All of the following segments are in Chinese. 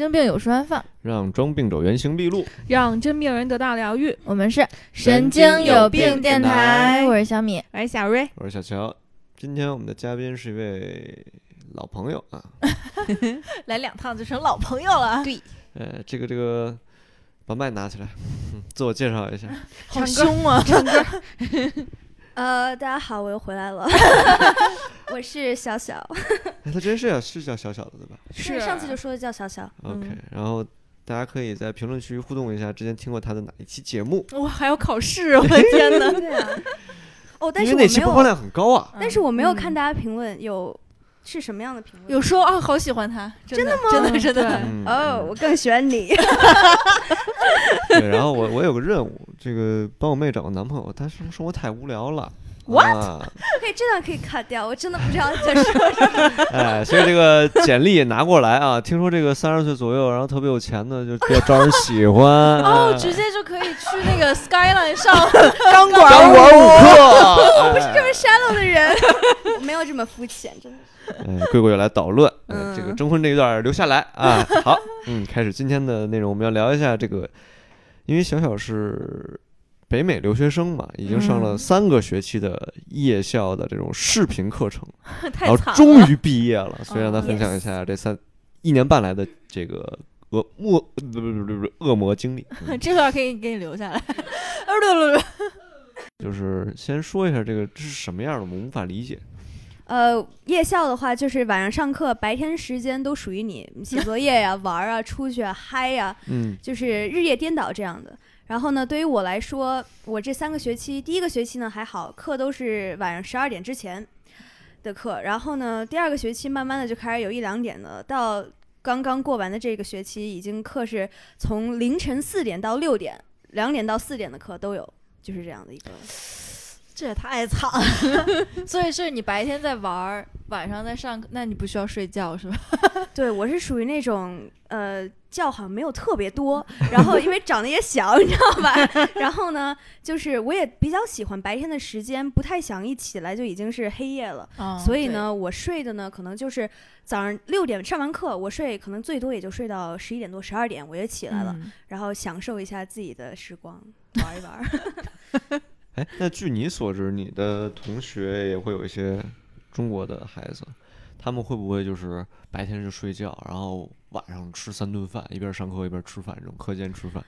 经病有处安放，让装病者原形毕露。让真病人得到疗愈。我们是神经经有病病电电台我是小米。我是，小瑞，我是小乔，今天我们的嘉宾是一位老朋友啊，来两趟就成老朋友了，对，呃，这个这个，把麦拿起来，嗯，自我介绍一下。好凶啊！呃，大家好，我又回来了，我是小小，哎，他真是啊，是叫小小的对吧是上次就说的叫小小，？OK，嗯然后大家可以在评论区互动一下，之前听过他的哪一期节目，哇，还要考试，我的天哪！对啊，哦，但是我没有，为那期播放量很高啊。但是我没有看嗯大家评论有是什么样的评论，有说啊，好喜欢他，真的吗？真的真的。嗯哦，我更喜欢你，对，然后我我有个任务，这个帮我妹找个男朋友，但是生活太无聊了。What？啊、可以这段可以 cut 掉，我真的不知道在说什么，哎，所以这个简历拿过来啊，听说这个三十岁左右，然后特别有钱的，就比较招人喜欢。哦，哎直接就可以去那个 Skyline 上钢钢管舞课。我不是这么 shallow 的人，我没有这么肤浅，真的是。哎，贵贵又来捣乱，呃嗯这个征婚这一段留下来啊。好，嗯，开始今天的内容，我们要聊一下这个，因为小小是北美留学生嘛，已经上了嗯三个学期的夜校的这种视频课程，太然后。终于毕业了，所以让他哦分享一下这三一年半来的这个恶魔不不不不不恶魔经历。嗯这段可以给你留下来。就是先说一下这个这是什么样的，我们无法理解。呃，夜校的话，就是晚上上课，白天时间都属于你 写作业呀、玩啊、出去啊、嗨呀、嗯就是日夜颠倒这样的。然后呢，对于我来说，我这三个学期，第一个学期呢还好，课都是晚上十二点之前的课。然后呢，第二个学期慢慢的就开始有一两点的，到刚刚过完的这个学期，已经课是从凌晨四点到六点，两点到四点的课都有，就是这样的一个。这也太惨了。所以是你白天在玩儿，晚上在上课，那你不需要睡觉是吧？对我是属于那种呃觉好像没有特别多，然后因为长得也小，你知道吧？然后呢，就是我也比较喜欢白天的时间，不太想一起来就已经是黑夜了。嗯所以呢，我睡的呢，可能就是早上六点上完课，我睡可能最多也就睡到十一点多、十二点，我也起来了，嗯然后享受一下自己的时光，玩一玩。那据你所知，你的同学也会有一些中国的孩子，他们会不会就是白天就睡觉，然后晚上吃三顿饭，一边上课一边吃饭，这种课间吃饭？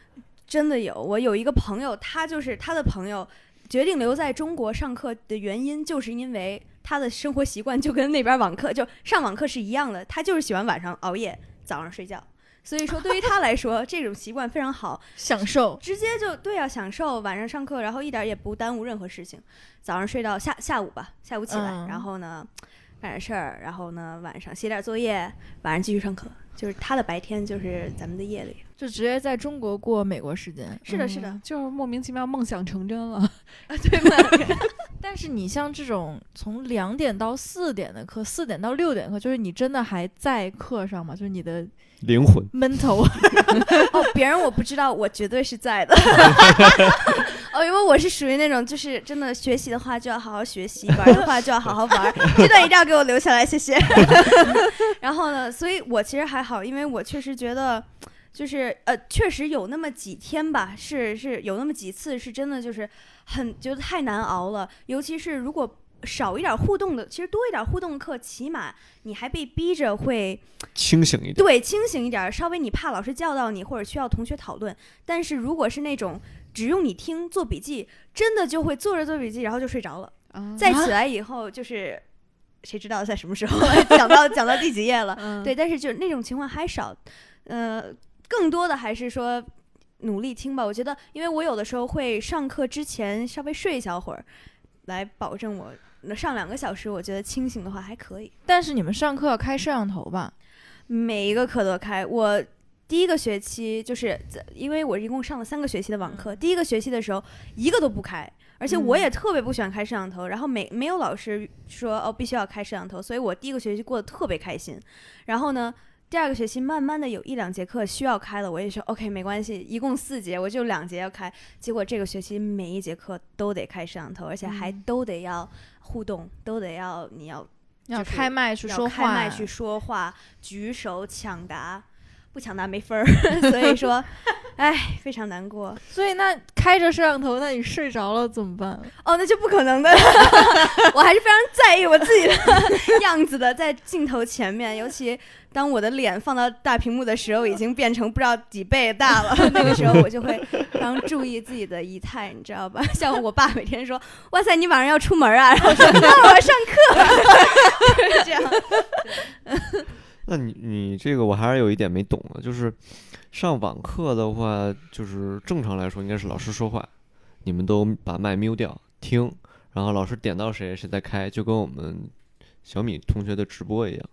真的有，我有一个朋友，他就是他的朋友决定留在中国上课的原因，就是因为他的生活习惯就跟那边网课就上网课是一样的，他就是喜欢晚上熬夜，早上睡觉。所以说，对于他来说，这种习惯非常好，享受。直接就对啊，享受晚上上课，然后一点儿也不耽误任何事情。早上睡到下下午吧，下午起来，嗯然后呢干点事儿，然后呢晚上写点作业，晚上继续上课。就是他的白天就是咱们的夜里。就直接在中国过美国时间。是的，是的，就是莫名其妙梦想成真了。对吗？但是你像这种从两点到四点的课，四点到六点的课，就是你真的还在课上吗？就是你的灵魂，mental 哦，别人我不知道，我绝对是在的。哦，因为我是属于那种，就是真的学习的话就要好好学习，玩的话就要好好玩。这段一定要给我留下来，谢谢。然后呢，所以我其实还好，因为我确实觉得，就是呃，确实有那么几天吧，是是有那么几次是真的就是很觉得太难熬了，尤其是如果。少一点互动的，其实多一点互动课，起码你还被逼着会 清醒一点。对，清醒一点，稍微你怕老师叫到你，或者需要同学讨论。但是如果是那种只用你听做笔记，真的就会做着做笔记，然后就睡着了。啊再起来以后，就是谁知道在什么时候 讲到讲到第几页了？嗯，对，但是就那种情况还少，呃，更多的还是说努力听吧。我觉得，因为我有的时候会上课之前稍微睡一小会儿，来保证我上两个小时，我觉得清醒的话还可以。但是你们上课要开摄像头吧？每一个课都开。我第一个学期就是在，因为我一共上了三个学期的网课，第一个学期的时候一个都不开，而且我也特别不喜欢开摄像头，然后没没有老师说哦必须要开摄像头，所以我第一个学期过得特别开心。然后呢，第二个学期慢慢的有一两节课需要开了，我也说 OK 没关系，一共四节，我就两节要开。结果这个学期每一节课都得开摄像头，而且还嗯都得要互动，都得要你要要就是开麦去说话，开麦去说话，举手抢答。不抢答没分儿，所以说，哎，非常难过。所以那开着摄像头，那你睡着了怎么办？哦，那就不可能的。我还是非常在意我自己的 样子的，在镜头前面，尤其当我的脸放到大屏幕的时候，已经变成不知道几倍大了。那个时候我就会非常注意自己的仪态，你知道吧？像我爸每天说：“哇塞，你晚上要出门啊？”然后说：“那我要上课。”就是这样。那你你这个我还是有一点没懂的，就是上网课的话，就是正常来说应该是老师说话，你们都把麦 mute 掉听，然后老师点到谁谁在开，就跟我们小米同学的直播一样，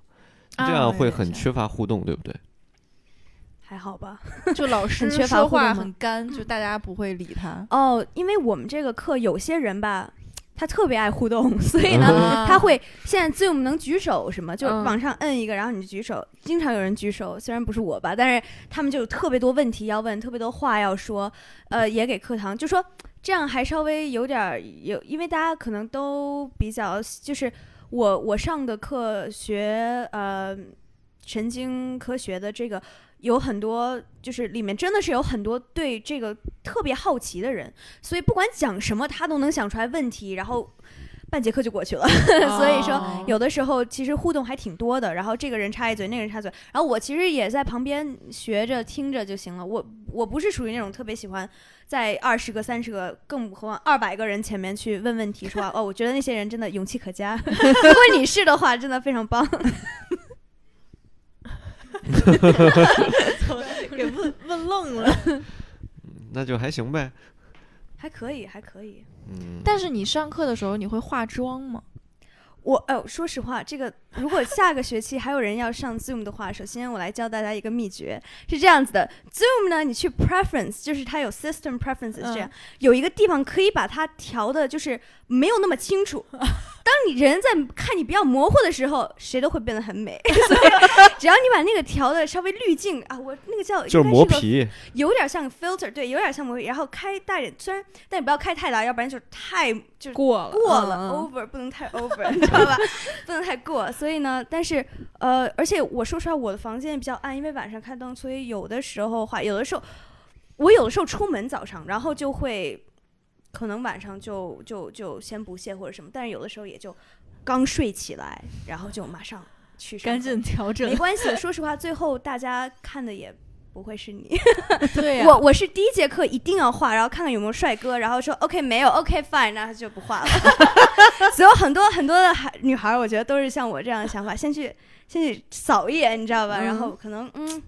这啊样会很缺乏互动，对不对？还好吧？就老师说话很干，就大家不会理他。哦，因为我们这个课有些人吧，他特别爱互动，所以呢，啊他会现在 Zoom 能举手什么，就嗯往上摁一个，然后你就举手。经常有人举手，虽然不是我吧，但是他们就有特别多问题要问，特别多话要说，呃，也给课堂就说这样还稍微有点儿有，因为大家可能都比较就是我我上的课学呃神经科学的这个。有很多，就是里面真的是有很多对这个特别好奇的人，所以不管讲什么，他都能想出来问题，然后半节课就过去了。所以说哦有的时候其实互动还挺多的，然后这个人插一嘴，那个人插嘴，然后我其实也在旁边学着听着就行了。我我不是属于那种特别喜欢在二十个、三十个，更何况二百个人前面去问问题，说 哦，我觉得那些人真的勇气可嘉。如果你是的话，真的非常棒。给问 问愣了。那就还行呗。还可以，还可以。嗯，但是你上课的时候你会化妆吗？我哎呦，说实话，这个如果下个学期还有人要上 Zoom 的话，首先我来教大家一个秘诀，是这样子的：Zoom 呢，你去 Preference，就是它有 System Preferences 这样，有一个地方可以把它调的，就是没有那么清楚。当你人在看你比较模糊的时候，谁都会变得很美。所以只要你把那个调的稍微滤镜啊，我那个叫就是应该个磨皮，有点像 filter，对，有点像磨皮，然后开大点，虽然但你不要开太大，要不然就是太就是过了过了、嗯 over 不能太 over，你知道吧？不能太过。所以呢，但是呃，而且我说实话，我的房间比较暗，因为晚上开灯，所以有的时候话，有的时候我有的时候出门早上，然后就会可能晚上就就就先不卸或者什么，但是有的时候也就刚睡起来，然后就马上去赶紧调整没。关系，说实话，最后大家看的也不会是你。对啊、我我是第一节课一定要画，然后看看有没有帅哥，然后说 OK 没有 OK fine，然后就不画了。所以很多很多的孩女孩，我觉得都是像我这样的想法，先去先去扫一眼，你知道吧？嗯然后可能嗯。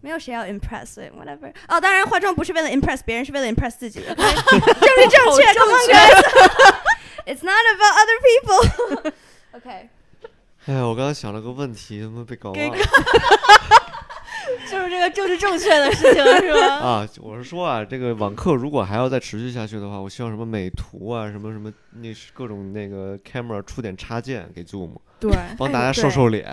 没有谁要 impress，所以 whatever。哦，当然化妆不是为了 impress 别人，是为了 impress 自己。政 治正确，come on guys。It's not about other people。OK，哎呀，我刚刚想了个问题，怎么被搞忘了就是这个政治正确的事情是吧？啊！我是说啊，这个网课如果还要再持续下去的话，我希望什么美图啊，什么什么那是各种那个 camera 出点插件给 Zoom，对，帮大家瘦瘦脸、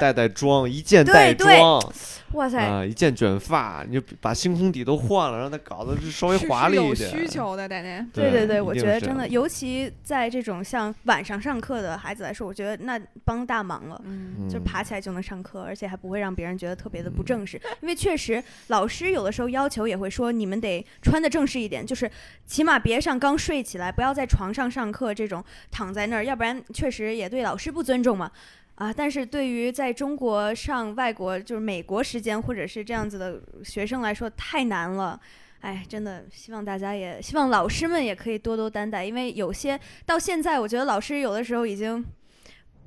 带带妆，一键对带妆哇塞，啊，一键卷发，你就把星空底都换了，让它搞得是稍微华丽一点。是有需求的，奶奶。对对对，我觉得真的，尤其在这种像晚上上课的孩子来说，我觉得那帮大忙了。嗯，就嗯爬起来就能上课，而且还不会让别人觉得特别的不正式。因为确实，老师有的时候要求也会说，你们得穿的正式一点，就是起码别上刚睡起来，不要在床上上课这种躺在那儿，要不然确实也对老师不尊重嘛。啊，但是对于在中国上外国就是美国时间或者是这样子的学生来说，太难了。哎，真的希望大家也希望老师们也可以多多担待，因为有些到现在，我觉得老师有的时候已经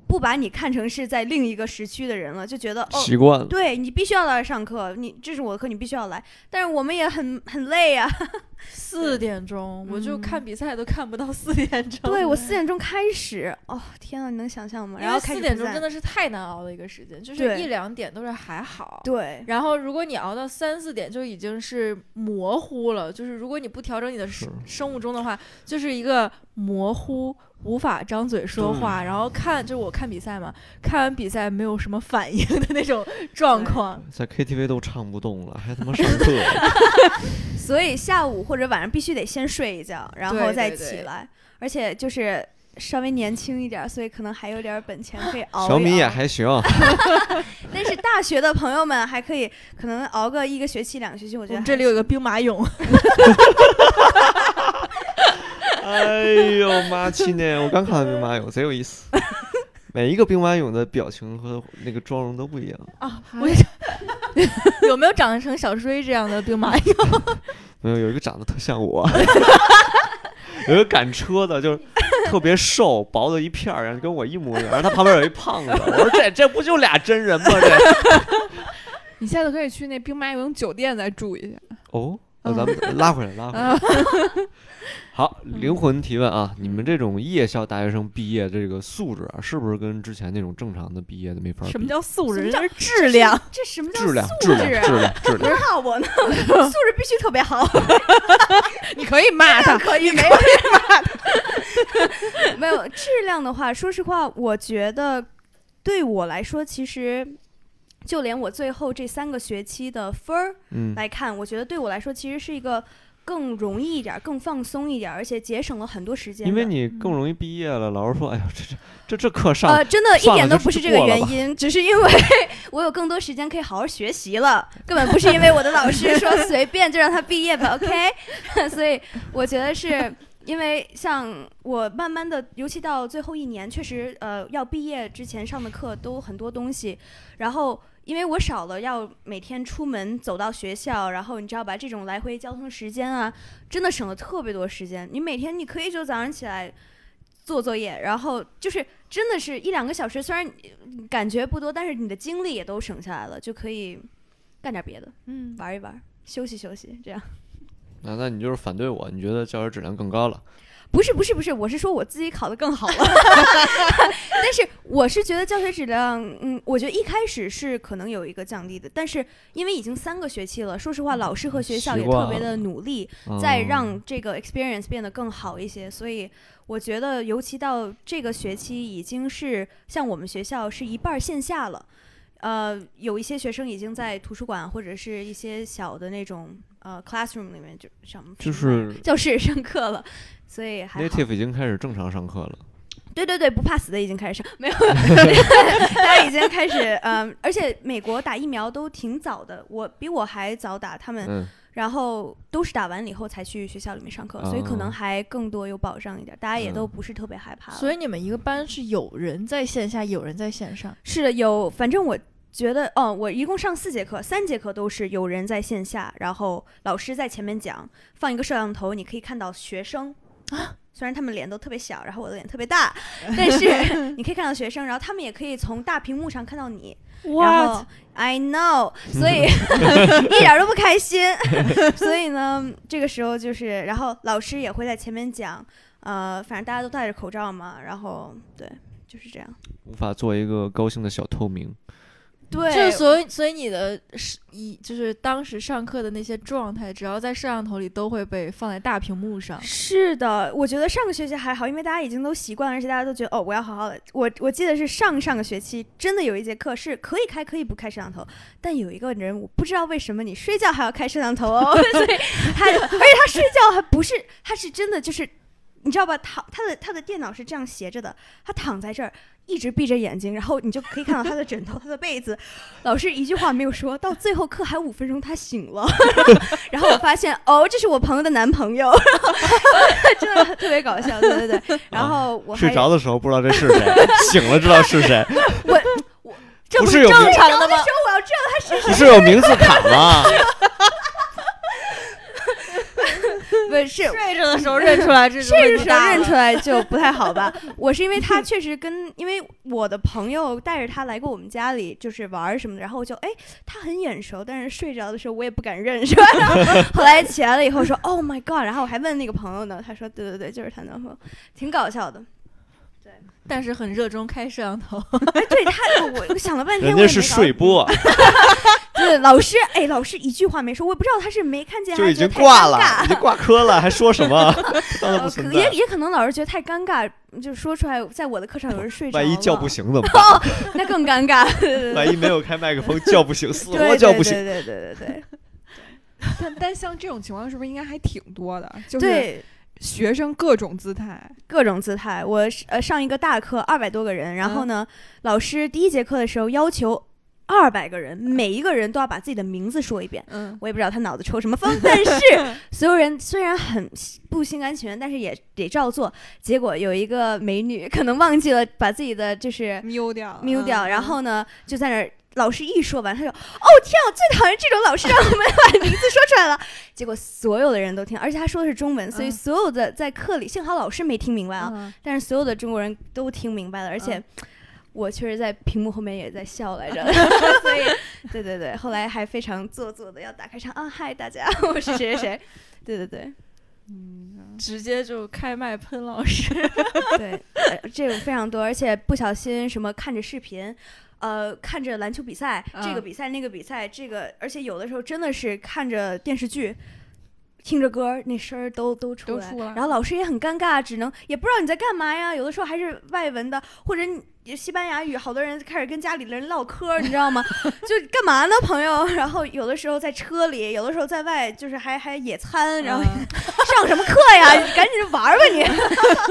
不把你看成是在另一个时区的人了，就觉得哦，习惯了。对你必须要来上课，你这是我的课，你必须要来。但是我们也很很累啊。四点钟 我就嗯看比赛都看不到四点钟。对我四点钟开始，哦天啊，你能想象吗？然后四点钟真的是太难熬的一个时间，就是一两点都是还好。对然后，如果你熬到三四点，就已经是模糊了。就是如果你不调整你的生生物钟的话，就是一个模糊，无法张嘴说话。然后看，就是我看比赛嘛，看完比赛没有什么反应的那种状况。在 KTV 都唱不动了，还他妈上课？所以下午或者晚上必须得先睡一觉，然后对再对对起来。而且就是稍微年轻一点儿，所以可能还有点儿本钱可以 熬一小米也还行，但是大学的朋友们还可以，可能熬个一个学期、两个学期，我觉得我这里有个个兵马俑，哎呦妈亲呢！我刚看完兵马俑，贼有意思。每一个兵马俑的表情和那个妆容都不一样。啊，我 有没有长得成小追这样的兵马俑？没有，有一个长得特像我，有一个赶车的，就是特别瘦，薄的一片儿，然后跟我一模一样。然后他旁边有一胖子，我说这这不就俩真人吗？这你下次可以去那兵马俑酒店再住一下。哦，那咱们拉回来，拉回来。好，灵魂提问啊，你们这种夜校大学生毕业这个素质啊，是不是跟之前那种正常的毕业的没法比？什么叫素质？质量。这什么叫质量？素质量？质量？质量？骂我呢？素质必须特别好，你可以骂他，可以 没有骂他。没有质量的话，说实话，我觉得对我来说，其实就连我最后这三个学期的分儿嗯，来看，我觉得对我来说其实是一个更容易一点儿、更放松一点儿，而且节省了很多时间。因为你更容易毕业了。老师说，哎呀，这这这这课上呃，真的一点都不是这个原因，只是因为 我有更多时间可以好好学习了，根本不是因为我的老师 说随便就让他毕业吧，OK？所以我觉得是因为像我慢慢的，尤其到最后一年，确实呃要毕业之前上的课都很多东西，然后。因为我少了要每天出门走到学校，然后你知道吧，这种来回交通时间啊，真的省了特别多时间。你每天你可以就早上起来做作业，然后就是真的是一两个小时，虽然感觉不多，但是你的精力也都省下来了，就可以干点别的，嗯，玩一玩，休息休息，这样。那那你就是反对我，你觉得教学质量更高了？不是不是不是，我是说我自己考得更好了，但是我是觉得教学质量，嗯，我觉得一开始是可能有一个降低的，但是因为已经三个学期了，说实话，老师和学校也特别的努力，再嗯让这个 experience 变得更好一些，所以我觉得，尤其到这个学期，已经是像我们学校是一半儿线下了，呃，有一些学生已经在图书馆或者是一些小的那种呃 classroom 里面就上就是教室上课了，所以还好。native 已经开始正常上课了。对对对，不怕死的已经开始上，没有，大家已经开始，嗯，而且美国打疫苗都挺早的，我比我还早打，他们嗯，然后都是打完了以后才去学校里面上课，所以可哦能还更多有保障一点，大家也都嗯不是特别害怕了。所以你们一个班是有人在线下，有人在线上。是的，有，反正我觉得，哦，我一共上四节课，三节课都是有人在线下，然后老师在前面讲，放一个摄像头，你可以看到学生啊。虽然他们脸都特别小，然后我的脸特别大，但是你可以看到学生，然后他们也可以从大屏幕上看到你。然后 I know，所以 一点儿都不开心。所以呢，这个时候就是，然后老师也会在前面讲，呃，反正大家都戴着口罩嘛，然后对，就是这样。无法做一个高兴的小透明。对，就是所以，所以你的是一就是当时上课的那些状态，只要在摄像头里都会被放在大屏幕上。是的，我觉得上个学期还好，因为大家已经都习惯了，而且大家都觉得哦，我要好好的。我我记得是上上个学期真的有一节课是可以开可以不开摄像头，但有一个人我不知道为什么你睡觉还要开摄像头哦，所以他而且他睡觉还不是，他是真的就是。你知道吧？躺他的他的电脑是这样斜着的，他躺在这儿，一直闭着眼睛，然后你就可以看到他的枕头、他的被子。老师一句话没有说，到最后课还五分钟，他醒了。然后我发现，哦，这是我朋友的男朋友，真的特别搞笑，对对对。然后睡着的时候不知道这是谁，醒了知道是谁，我我这不是正常的吗？说我要知道他是谁不是有名字卡吗？不是睡着的时候认出来，这睡着时候认出来就不太好吧？我是因为他确实跟，因为我的朋友带着他来过我们家里，就是玩儿什么的，然后我就哎，他很眼熟，但是睡着的时候我也不敢认，是吧？后后来起来了以后说 Oh my God，然后我还问那个朋友呢，他说对对对，就是她男朋友，挺搞笑的。但是很热衷开摄像头。哎，对他，我我想了半天，人家是睡播，对，老师，哎，老师一句话没说，我也不知道他是没看见就已经还是觉得太挂了，尴尬已经挂科了，还说什么？当然不呃存在。也也可能老师觉得太尴尬，就是说出来，在我的课上有人睡着了，万一叫不醒怎么办？那更尴尬。万一没有开麦克风叫不醒，死对活叫不醒。对对对对对但但像这种情况是不是应该还挺多的？就是对学生各种姿态，各种姿态。我呃上一个大课二百多个人，然后呢，老师第一节课的时候要求二百个人，每一个人都要把自己的名字说一遍。嗯，我也不知道他脑子抽什么风，但是 所有人虽然很不心甘情愿，但是也得照做。结果有一个美女可能忘记了把自己的就是瞄掉，瞄掉，嗯然后呢就在那儿。老师一说完，他就哦天啊，我最讨厌这种老师让我们把 名字说出来了。结果所有的人都听，而且他说的是中文，所以嗯所有的在课里，幸好老师没听明白啊，嗯但是所有的中国人都听明白了，而且嗯我确实在屏幕后面也在笑来着，所以对对对，后来还非常做作的要打开唱啊，嗨大家，我是谁谁谁，对对对嗯直接就开麦喷老师。对，呃这个非常多，而且不小心什么看着视频。呃，看着篮球比赛，这个嗯比赛那个比赛，这个，而且有的时候真的是看着电视剧，听着歌，那声儿都都出来，然后老师也很尴尬，只能也不知道你在干嘛呀。有的时候还是外文的，或者你西班牙语，好多人开始跟家里的人唠嗑，你知道吗？就干嘛呢，朋友？然后有的时候在车里，有的时候在外，就是还还野餐，然后嗯 上什么课呀？赶紧玩吧你。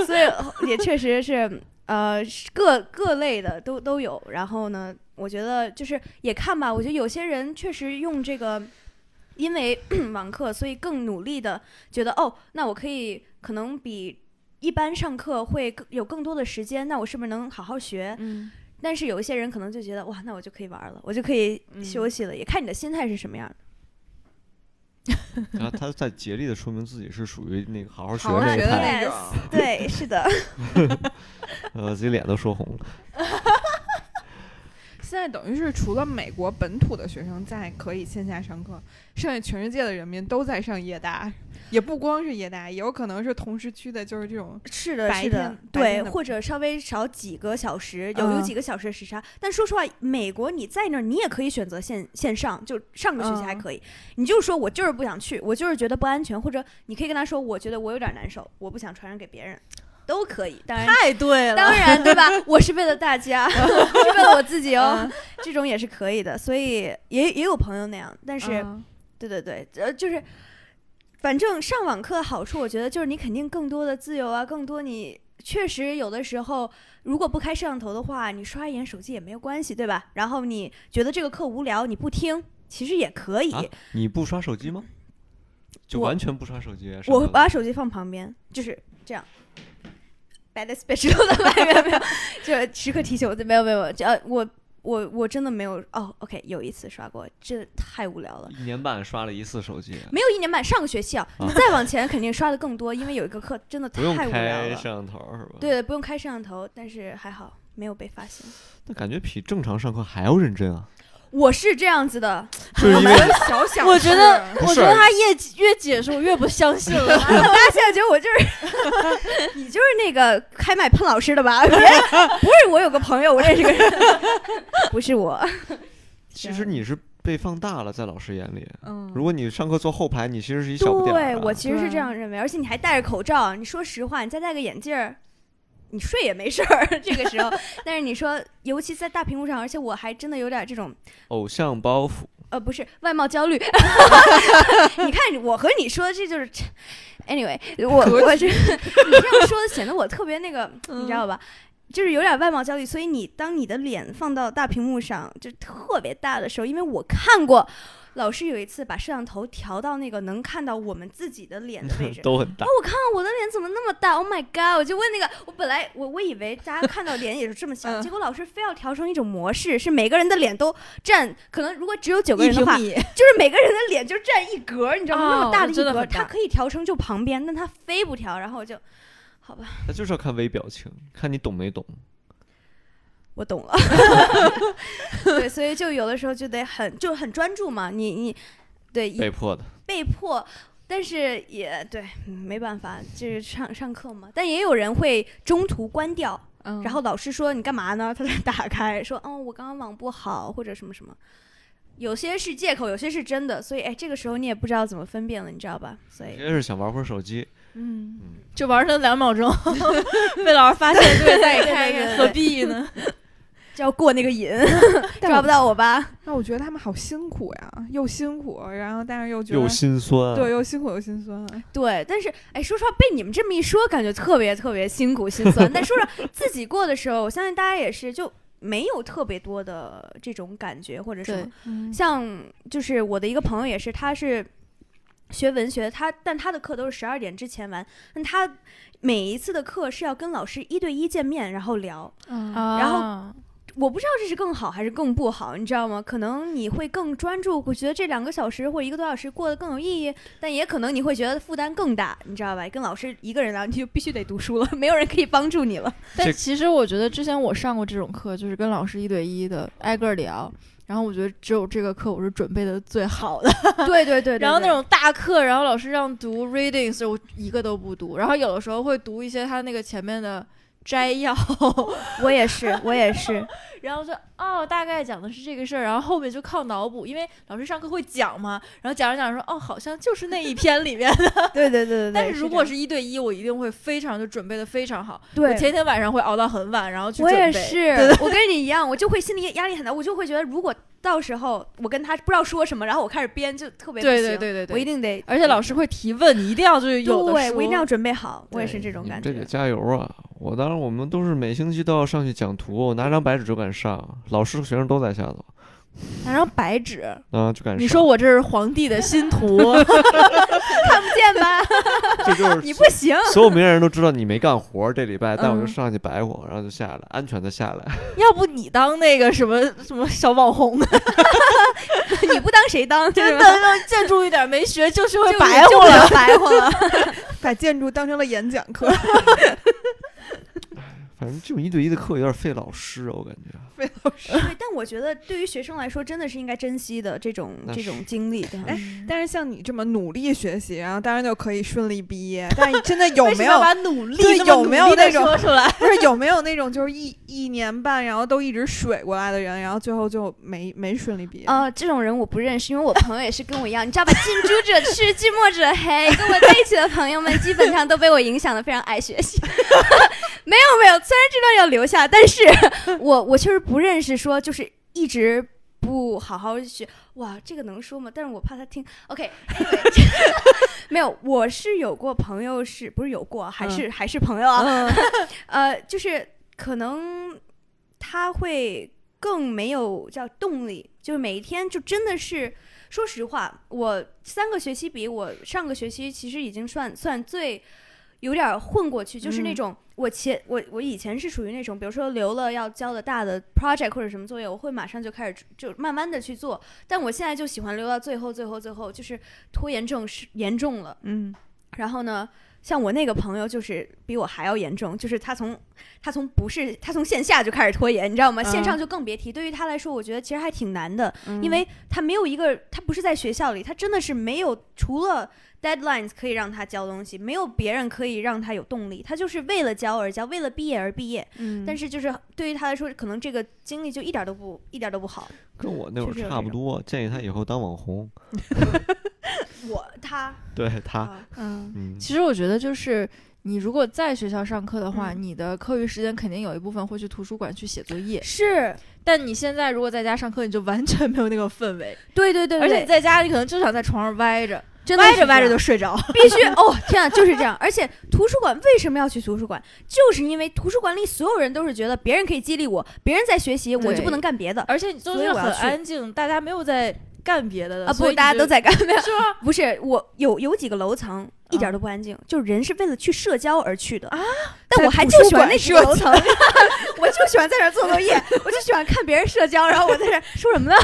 所以也确实是，呃，各各类的都都有。然后呢，我觉得就是也看吧，我觉得有些人确实用这个。因为 网课，所以更努力的觉得哦，那我可以可能比一般上课会更有更多的时间，那我是不是能好好学？嗯但是有一些人可能就觉得哇，那我就可以玩了，我就可以嗯休息了，也看你的心态是什么样的。然后他在竭力的说明自己是属于那个好好学好好学的那一派，那种，对，是的，呃，自己脸都说红了。现在等于是除了美国本土的学生在可以线下上课，剩下全世界的人民都在上夜大，也不光是夜大，也有可能是同时区的，就是这种是的，白是的天，对，或者稍微少几个小时，有有嗯几个小时的时差。但说实话，美国你在那儿，你也可以选择线线上，就上个学期还嗯可以。你就说我就是不想去，我就是觉得不安全，或者你可以跟他说，我觉得我有点难受，我不想传染给别人，都可以。当然。太对了，当然，对吧？我是为了大家，不是为了我自己哦嗯。这种也是可以的，所以也也有朋友那样。但是，嗯对对对，呃，就是，反正上网课的好处，我觉得就是你肯定更多的自由啊，更多你确实有的时候，如果不开摄像头的话，你刷一眼手机也没有关系，对吧？然后你觉得这个课无聊，你不听，其实也可以。啊你不刷手机吗？就完全不刷手机啊？我把手机放旁边，就是这样。Bad speech 都在外面，没有，就时刻提醒我，没有没有，这呃我我我真的没有哦，OK，有一次刷过，真的太无聊了。一年半刷了一次手机，没有一年半，上个学期啊，啊再往前肯定刷的更多，因为有一个课真的太无聊了。开摄像头是吧？，对，不用开摄像头，但是还好没有被发现。那感觉比正常上课还要认真啊！我是这样子的，就 是因为小小我觉得我觉得他越越解释我越不相信了。大家现在觉得我就是 你就是那个开麦喷老师的吧？别不是我有个朋友，我认识个人，不是我。其实你是被放大了，在老师眼里。嗯，如果你上课坐后排，你其实是一小不点儿对啊我其实是这样认为，而且你还戴着口罩，你说实话，你再戴个眼镜儿。你睡也没事儿，这个时候，但是你说，尤其在大屏幕上，而且我还真的有点这种偶像包袱，呃，不是外貌焦虑。你看，我和你说的，这就是，anyway，我我这你这样说的显得我特别那个，你知道吧？就是有点外貌焦虑，所以你当你的脸放到大屏幕上，就特别大的时候，因为我看过，老师有一次把摄像头调到那个能看到我们自己的脸的位置，都很大哦，。我看看我的脸怎么那么大？Oh my god！我就问那个，我本来我我以为大家看到脸也是这么小，嗯结果老师非要调成一种模式，是每个人的脸都占，可能如果只有九个人的话，就是每个人的脸就占一格，你知道吗？那么哦大的一格它可以调成就旁边，但它非不调，然后我就，好吧，他就是要看微表情，看你懂没懂。我懂了。对，所以就有的时候就得很就很专注嘛，你你对被迫的，被迫，但是也对，嗯没办法，就是上上课嘛。但也有人会中途关掉，嗯然后老师说你干嘛呢？他再打开说，哦，我刚刚网不好或者什么什么。有些是借口，有些是真的，所以哎，这个时候你也不知道怎么分辨了，你知道吧？所以有些是想玩会儿手机，嗯，就玩了两秒钟，被老师发现对再开何必呢？就要过那个瘾，抓不到我吧？那我觉得他们好辛苦呀，又辛苦，然后但是又觉得又心酸。对，又辛苦又心酸。对，但是哎，说实话，被你们这么一说，感觉特别特别辛苦心酸。但说实话，自己过的时候，我相信大家也是就。没有特别多的这种感觉或者什么，嗯像就是我的一个朋友也是，他是学文学，他但他的课都是十二点之前完，那他每一次的课是要跟老师一对一见面，然后聊。啊，然后啊我不知道这是更好还是更不好，你知道吗？可能你会更专注，会觉得这两个小时或者一个多小时过得更有意义，但也可能你会觉得负担更大，你知道吧？跟老师一个人聊，你就必须得读书了，没有人可以帮助你了。但其实我觉得之前我上过这种课，就是跟老师一对一的挨个聊。然后我觉得只有这个课我是准备的最好的，对对对 然后那种大课，然后老师让读 readings，我一个都不读，然后有的时候会读一些他那个前面的摘要，我也是，我也是，然后说哦，大概讲的是这个事儿，然后后面就靠脑补，因为老师上课会讲嘛，然后讲着讲着说哦，好像就是那一篇里面的。对对对对对。但是如果是一对一，我一定会非常就准备的非常好，对我前天晚上会熬到很晚，然后去我准备。也是，我跟你一样，我就会心里压力很大，我就会觉得，如果到时候我跟他不知道说什么，然后我开始编，就特别不对行对对对对，我一定得，而且老师会提问，你一定要就是有的对，说我一定要准备好，我也是这种感觉这得。加油啊！我当时我们都是每星期都要上去讲图，我拿张白纸就敢上，老师和学生都在下头，拿张白纸。啊就。你说我这是皇帝的新图，看不见吧？这就是你不行，所有明眼人都知道你没干活这礼拜，但我就嗯上去白活，然后就下来，安全的下来。要不你当那个什么什么小网红？你不当谁当？真的，建筑一点没学就是会白活了。白活了。把建筑当成了演讲课，反正这种一对一的课有点费老师，我感觉。费老 师。对，但我觉得对于学生来说，真的是应该珍惜的这种这种经历。对哎但是像你这么努力学习，然后当然就可以顺利毕业。但是真的有没有把努力有没有努力地那种说出来？不是有没有那种就是一一年半，然后都一直水过来的人，然后最后就没没顺利毕业？呃，这种人我不认识，因为我朋友也是跟我一样，你知道吧？近朱者赤，近墨者黑。跟我在一起的朋友们，基本上都被我影响的非常爱学习。没有没有，虽然这段要留下，但是 我我确实不认识说就是一直不好好学。哇，这个能说吗？但是我怕他听。OK，没有，我是有过朋友是，不是有过，还是、还是朋友啊？嗯，呃，就是可能他会更没有叫动力，就是每一天就真的是，说实话，我三个学期比我上个学期其实已经算算最有点混过去，就是那嗯。种我前我我以前是属于那种，比如说留了要交的大的 project 或者什么作业，我会马上就开始就慢慢的去做，但我现在就喜欢留到最后最后最后，就是拖延症是严重了。嗯，然后呢，像我那个朋友就是比我还要严重，就是他从他从不是他从线下就开始拖延，你知道吗？线上嗯就更别提。对于他来说，我觉得其实还挺难的，嗯因为他没有一个，他不是在学校里，他真的是没有除了 deadlines 可以让他交东西，没有别人可以让他有动力，他就是为了交而交，为了毕业而毕业。嗯，但是就是对于他来说，可能这个经历就一点都不一点都不好。跟我那会儿差不多，建议他以后当网红。我他对他，啊嗯嗯，其实我觉得就是。你如果在学校上课的话，嗯你的课余时间肯定有一部分会去图书馆去写作业。是但你现在如果在家上课，你就完全没有那个氛围，对对对，而且你在家，你可能就想在床上歪着，真的歪着歪着就睡着。必须 哦，天啊，就是这样。而且图书馆为什么要去图书馆？就是因为图书馆里所有人都是觉得别人可以激励我，别人在学习，我就不能干别的而且你就是很安静，大家没有在干别的的啊！不，大家都在干，没有是吧？不是我有有几个楼层一点都不安静，就是人是为了去社交而去的啊。但我还就喜欢那几个楼层，我就喜欢在这儿做作业，我就喜欢看别人社交，然后我在这儿 说什么呢？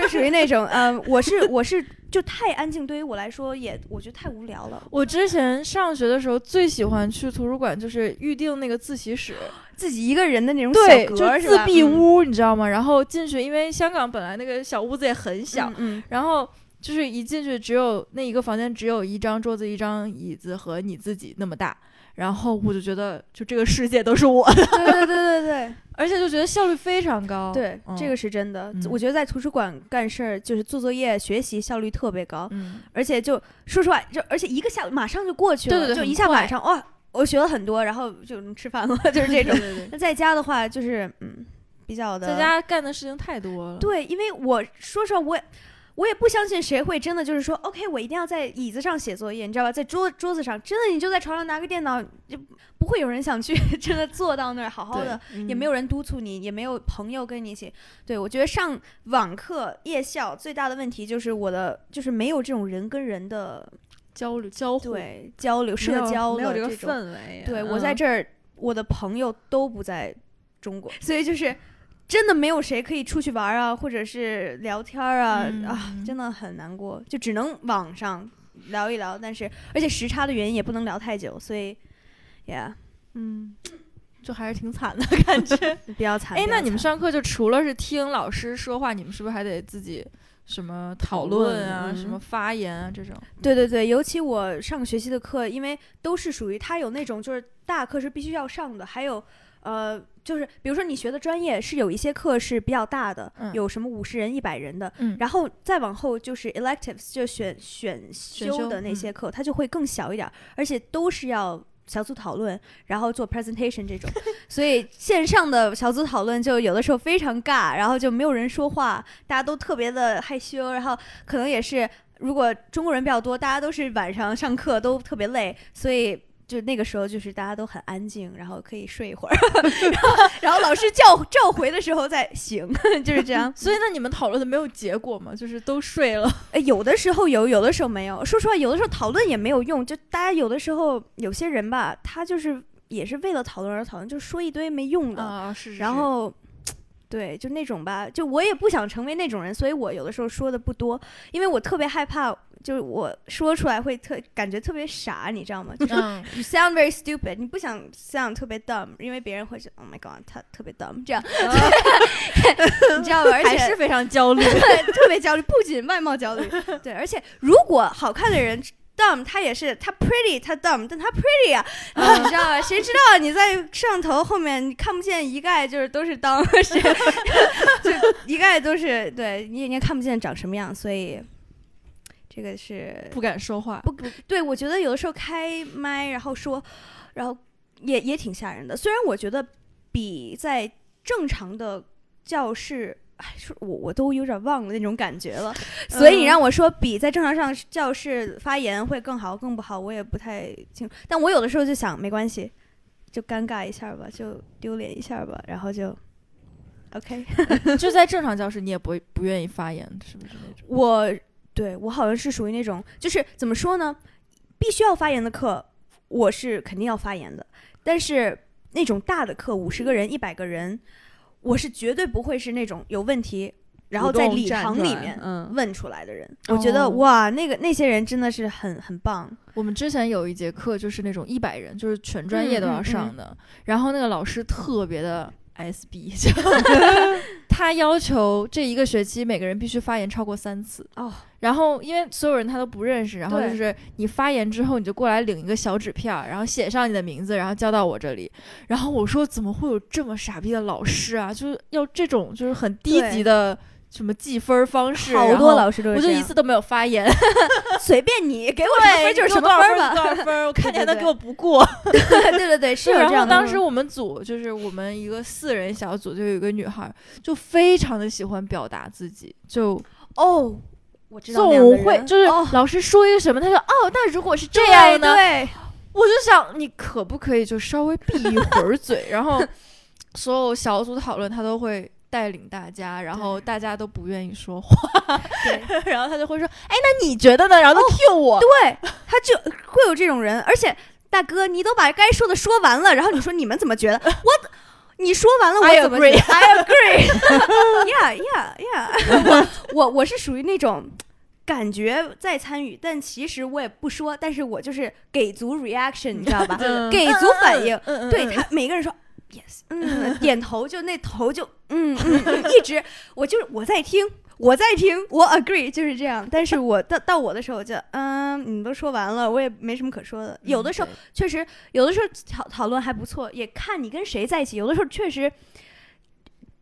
就属于那种，嗯，我是我是就太安静，对于我来说也我觉得太无聊了。我之前上学的时候最喜欢去图书馆，就是预定那个自习室，自己一个人的那种对，小就格是吧？自闭嗯，屋，你知道吗？然后进去，因为香港本来那个小屋子也很小，嗯，然后就是一进去只有那一个房间只有一张桌子、一张椅子和你自己那么大，然后我就觉得就这个世界都是我的，对对对对对。而且就觉得效率非常高。对，嗯这个是真的。嗯我觉得在图书馆干事儿，就是做作业、学习效率特别高，嗯，而且就说实话，就而且一个下午马上就过去了，就一下晚上哇，我学了很多，然后就能吃饭了，就是这种。对对 对。那在家的话，就是嗯，比较的在家干的事情太多了。对，因为我说实话，我也我也不相信谁会真的就是说，OK，我一定要在椅子上写作业，你知道吧？在桌桌子上，真的你就在床上拿个电脑，就不会有人想去 真的坐到那儿好好的，也没有人督促你，也没有朋友跟你一起。对我觉得上网课夜校最大的问题就是我的就是没有这种人跟人的交流交互，对交流社交没有这个的这种。氛围。对我嗯在这儿，我的朋友都不在中国，所以就是真的没有谁可以出去玩啊，或者是聊天儿啊、啊，嗯真的很难过，就只能网上聊一聊。但是而且时差的原因也不能聊太久，所以，yeah，嗯，就还是挺惨的感觉。比较惨。哎，那你们上课就除了是听老师说话，你们是不是还得自己什么讨论啊、论什么发言啊这种？对对对，尤其我上学期的课，因为都是属于它有那种就是大课是必须要上的，还有呃，就是比如说你学的专业是有一些课是比较大的，嗯有什么五十人、一百人的，嗯然后再往后就是 electives，就选选修修的那嗯些课，它就会更小一点，而且都是要。小组讨论，然后做 presentation 这种，所以线上的小组讨论就有的时候非常尬，然后就没有人说话，大家都特别的害羞，然后可能也是如果中国人比较多，大家都是晚上上课都特别累，所以就那个时候就是大家都很安静，然后可以睡一会儿，然后然后老师叫召回的时候再醒，就是这样。所以那你们讨论的没有结果吗？就是都睡了。哎有的时候有，有的时候没有。说实话，有的时候讨论也没有用，就大家有的时候有些人吧，他就是也是为了讨论而讨论，就说一堆没用的，啊，是然后。对，就那种吧，就我也不想成为那种人，所以我有的时候说的不多，因为我特别害怕，就是我说出来会特感觉特别傻，你知道吗？就是嗯，you sound very stupid，你不想 sound 特别 dumb，因为别人会说 oh my god，他特别 dumb 这样，你知道吗？而且还是非常焦虑。对，特别焦虑，不仅外貌焦虑，对，而且如果好看的人 dumb，他也是他 pretty，他 dumb，但他 pretty 啊，你知道吧？谁知道你在摄像头后面你看不见一概就是都是当是，就一概都是对你眼睛看不见长什么样，所以这个是不敢说话。不不对，我觉得有的时候开麦然后说，然后也也挺吓人的。虽然我觉得比在正常的教室，哎，说我我都有点忘了那种感觉了。所以你让我说比在正常上教室发言会更好更不好，我也不太清楚。但我有的时候就想，没关系，就尴尬一下吧，就丢脸一下吧，然后就 OK。就在正常教室，你也不会不愿意发言，是不是那种？我对我好像是属于那种，就是怎么说呢，必须要发言的课，我是肯定要发言的。但是那种大的课，五十个人、一百个人，我是绝对不会是那种有问题，然后在礼堂里面嗯，问出来的人。我觉得哦哇，那个那些人真的是很很棒。我们之前有一节课就是那种一百人，就是全专业都要嗯嗯上的，然后那个老师特别的 SB，就 他要求这一个学期每个人必须发言超过三次。哦，然后因为所有人他都不认识，然后就是你发言之后，你就过来领一个小纸片儿，然后写上你的名字，然后交到我这里。然后我说怎么会有这么傻逼的老师啊？就是要这种就是很低级的什么计分方式，好然后多老师都是我就一次都没有发言。随便你给我什么分就是什么分儿吧。多少分儿？我看你还能给我不过。对对对，是这样的吗当时我们组就是我们一个四人小组，就有一个女孩儿，就非常的喜欢表达自己，就哦，我知道总会就是哦老师说一个什么，他说哦，那如果是这样呢？对，我就想你可不可以就稍微闭一会儿嘴，然后所有小组讨论他都会。带领大家，然后大家都不愿意说话，对 然后他就会说：“哎，那你觉得呢？”然后就 cue 我，对，他就会有这种人，而且大哥，你都把该说的说完了，然后你说你们怎么觉得？我，你说完了，我怎么觉得 I agree. yeah, yeah, yeah. 我我我是属于那种。感觉在参与，但其实我也不说，但是我就是给足 reaction，你知道吧？嗯给足反应。对他每个人说 yes，嗯，点头就那头就嗯嗯嗯，一直我就是我在听，我在听，我 agree 就是这样。但是我到到我的时候我就嗯，你都说完了，我也没什么可说的。有的时候对确实，有的时候讨讨论还不错，也看你跟谁在一起。有的时候确实。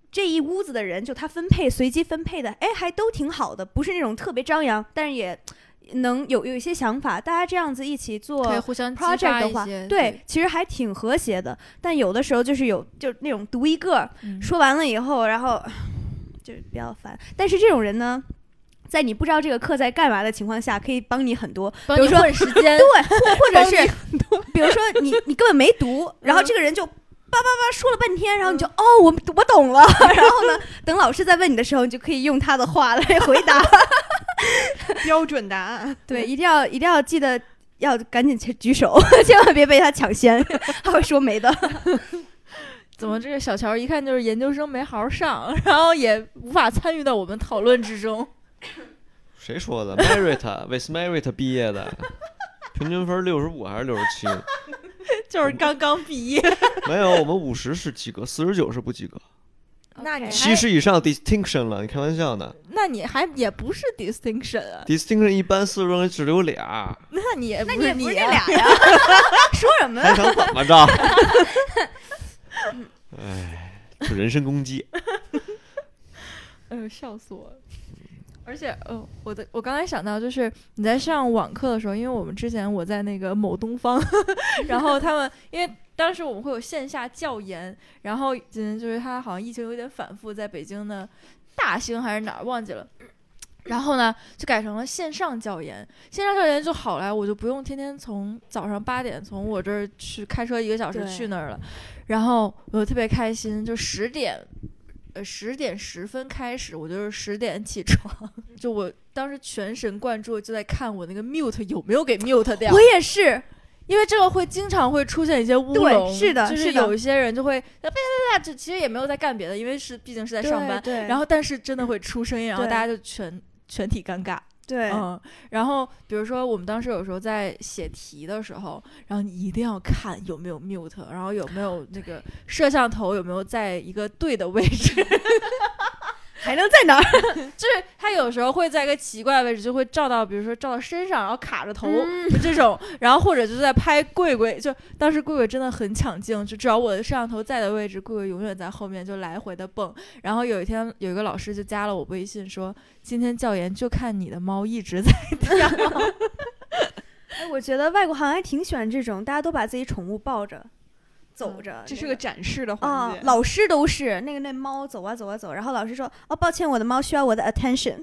这一屋子的人，就他分配随机分配的，哎，还都挺好的，不是那种特别张扬，但是也能有有一些想法，大家这样子一起做对，其实还挺和谐的。但有的时候就是有就那种独一个，嗯说完了以后，然后就比较烦。但是这种人呢，在你不知道这个课在干嘛的情况下，可以帮你很多。比如说时间，对，或或者是比如说你你根本没读，然后这个人就。叭叭叭说了半天，然后你就、哦，我我懂了。然后呢，等老师再问你的时候，你就可以用他的话来回答。标准答案。对，一定要一定要记得要赶紧去举手，千万别被他抢先，他会说没的。怎么这个小乔一看就是研究生没好好上，然后也无法参与到我们讨论之中。谁说的？Merit with Merit 毕业的，平均分六十五还是六十七？就是刚刚毕业，没有，我们五十是及格，四十九是不及格，那你七十以上 distinction 了，你开玩笑呢那你还也不是 distinction 啊？？distinction 一般四十多人只留俩，那你也不那你也不是俩呀？说什么还？想怎么着？哎，就人身攻击。哎呦，笑死我了！而且，哦，我的我刚才想到，就是你在上网课的时候，因为我们之前我在那个某东方，然后他们因为当时我们会有线下教研，然后嗯，就是他好像疫情有点反复，在北京的大兴还是哪儿忘记了。然后呢，就改成了线上教研。线上教研就好来，我就不用天天从早上八点从我这儿去开车一个小时去那儿了。然后我就特别开心，就十点，呃，十点十分开始，我就是十点起床，就我当时全神贯注就在看我那个 mute 有没有给 mute 掉我，也是，因为这个会经常会出现一些乌对龙，是的就是有一些人就会哒哒哒，这其实也没有在干别的，因为是毕竟是在上班，对，然后但是真的会出声音，然后大家就全全体尴尬。对，嗯，然后比如说我们当时有时候在写题的时候，然后你一定要看有没有 mute，然后有没有那个摄像头有没有在一个对的位置，还能在哪儿？就是它有时候会在一个奇怪的位置，就会照到，比如说照到身上，然后卡着头，嗯就这种，然后或者就是在拍贵贵，就当时贵贵真的很抢镜，就只要我的摄像头在的位置，贵贵永远在后面就来回的蹦。然后有一天有一个老师就加了我微信说，今天教研就看你的猫一直在跳。哎，我觉得外国好像还挺喜欢这种，大家都把自己宠物抱着走着，这是个展示的环啊、节。老师都是那个那猫走啊走啊走，然后老师说哦，抱歉，我的猫需要我的 attention，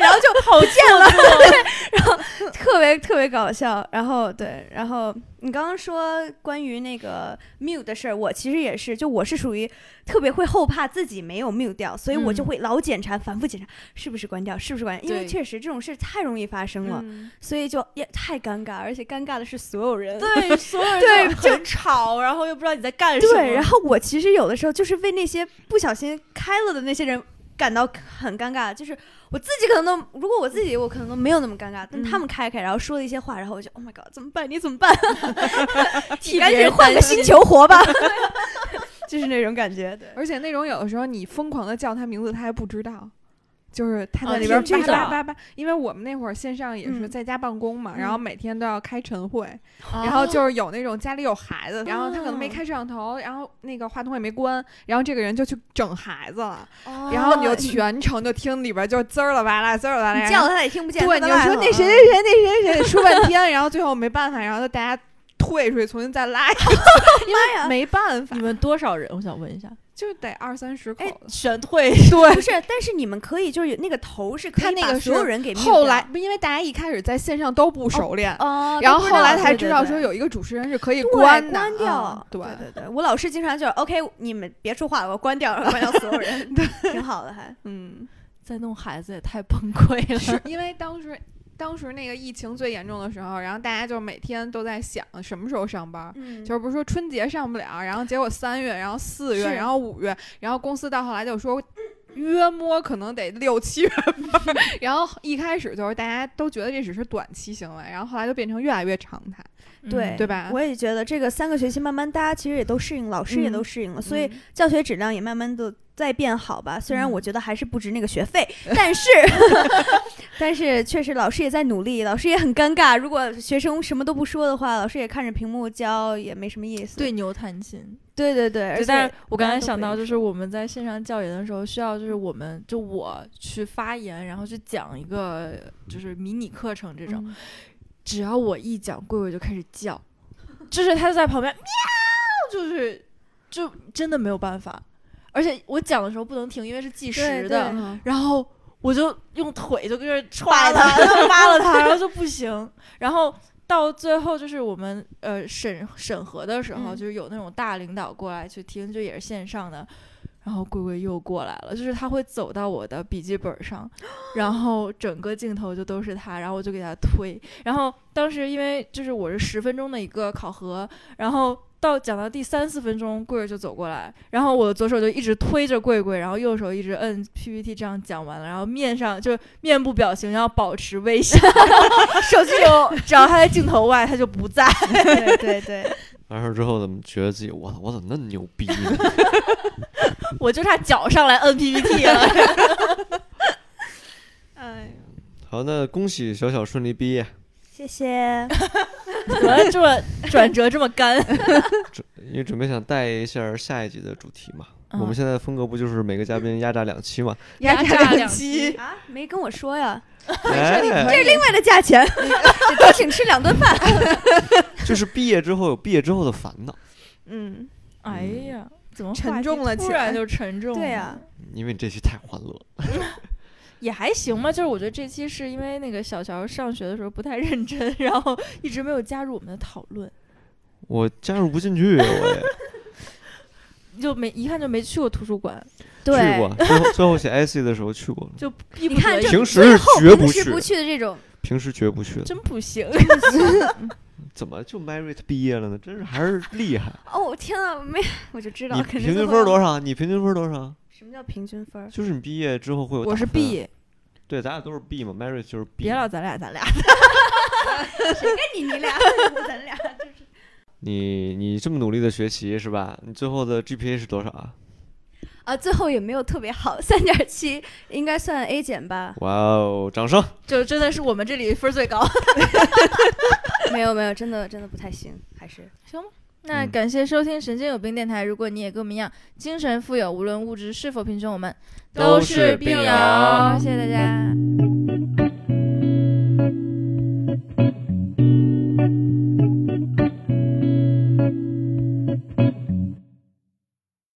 然后就跑 见了，对，然后特别特别搞笑，然后对，然后你刚刚说关于那个 mute 的事儿，我其实也是，就我是属于特别会后怕自己没有 mute 掉，所以我就嗯。会老检查，反复检查是不是关掉，是不是关掉，因为确实这种事太容易发生了，嗯。所以就也太尴尬，而且尴尬的是所有人。对，所有人对就很吵，然后又不知道你在干什么。对，然后我其实有的时候就是为那些不小心开了的那些人感到很尴尬，就是我自己可能都，如果我自己我可能都没有那么尴尬，但他们开开，然后说了一些话，然后我就 Oh my God，怎么办？你怎么办？你赶紧换个星球活吧，就是那种感觉。对，而且那种有的时候你疯狂的叫他名字，他还不知道。就是他哦在里边叭叭叭叭，因为我们那会儿线上也是嗯。在家办公嘛，然后嗯。每天都要开晨会，哦。然后就是有那种家里有孩子，然后他可能没哦。开摄像头，然后那个话筒也没关，然后这个人就去整孩子了，哦然后你就全程就听里边就滋儿了吧啦，滋儿了吧啦，你叫他也听不见，对，你就说那谁谁谁那谁谁说半天，然后最后没办法，然后就大家退出去，重新再拉一个，妈呀，没办法你，们多少人？我想问一下，就得二三十口哎子。全退。对不，是，但是你们可以就是那个头是可以把他那个所有人给后来不因为大家一开始在线上都不熟练，哦，然后后来才知道说有一个主持人是可以关的，关掉啊，对对对对，我老师经常就是 OK，你们别说话，我关掉，关掉所有人，挺好的还。嗯，再弄孩子也太崩溃了。是 因为当时。当时那个疫情最严重的时候，然后大家就每天都在想什么时候上班，嗯就是不是说春节上不了，然后结果三月，然后四月，然后五月，然后公司到后来就说。约摸可能得六七月份，然后一开始就是大家都觉得这只是短期行为，然后后来就变成越来越常态。对嗯对吧我也觉得这个三个学期慢慢大家其实也都适应，老师也都嗯适应了，所以嗯教学质量也慢慢的在变好吧。虽然嗯我觉得还是不值那个学费，但是 但是确实老师也在努力，老师也很尴尬。如果学生什么都不说的话，老师也看着屏幕教，也没什么意思。对牛弹琴。对对对，而，且但是我刚才想到，就是我们在线上教研的时候，需要就是我们就我去发言，然后去讲一个就是迷你课程这种。嗯只要我一讲，贵贵就开始叫，就是他就在旁边喵，就是就真的没有办法。而且我讲的时候不能停，因为是计时的，然后我就用腿就跟着踹他，扒了他，然后就不行。然后到最后就是我们呃审审核的时候，嗯就是有那种大领导过来去听，就也是线上的。然后贵贵又过来了，就是他会走到我的笔记本上，然后整个镜头就都是他，然后我就给他推。然后当时因为就是我是十分钟的一个考核，然后到讲到第三四分钟，贵儿就走过来，然后我的左手就一直推着贵贵，然后右手一直摁 PPT，这样讲完了，然后面上就面部表情要保持微笑，手机有只要他在镜头外，他就不在。对对对，完事儿之后怎么觉得自己我我怎么那么牛逼呢？我就差脚上来摁 PPT 了。哎，好，那恭喜小小顺利毕业。谢谢。怎么这么 转折这么干？因为准备想带一下下一集的主题嘛。嗯我们现在的风格不就是每个嘉宾压榨两期嘛？压榨两期，啊，没跟我说呀，哎，这是另外的价钱，得多请吃两顿饭。就是毕业之后有毕业之后的烦恼，嗯，哎呀，怎么沉重了突然就沉重了。对呀、因为你这期太欢乐。也还行吧，就是我觉得这期是因为那个小乔上学的时候不太认真，然后一直没有加入我们的讨论，我加入不进去，我也 就没一看就没去过图书馆，对，去过，最后最后写 IC 的时候去过了，就逼不你看这已，平时是后绝不去平时不去的这种，平时绝不去的。真不行。怎么就 Merit 毕业了呢？真是还是厉害。哦天啊，没我就知道你肯定平均后分多少？你平均分多少？什么叫平均分儿？就是你毕业之后会有。我是 B，对，咱俩都是 B 嘛，Mary 就是 B。别老咱俩咱俩，谁跟你你俩，咱俩就是。你你这么努力的学习是吧？你最后的 GPA 是多少啊？啊，最后也没有特别好，三点七，应该算 A 减吧？哇哦，掌声！就真的是我们这里分儿最高。没有没有，真的真的不太行，还是那嗯感谢收听神经有病电台。如果你也跟我们一样精神富有，无论物质是否贫穷，我们都是病友。谢谢大家。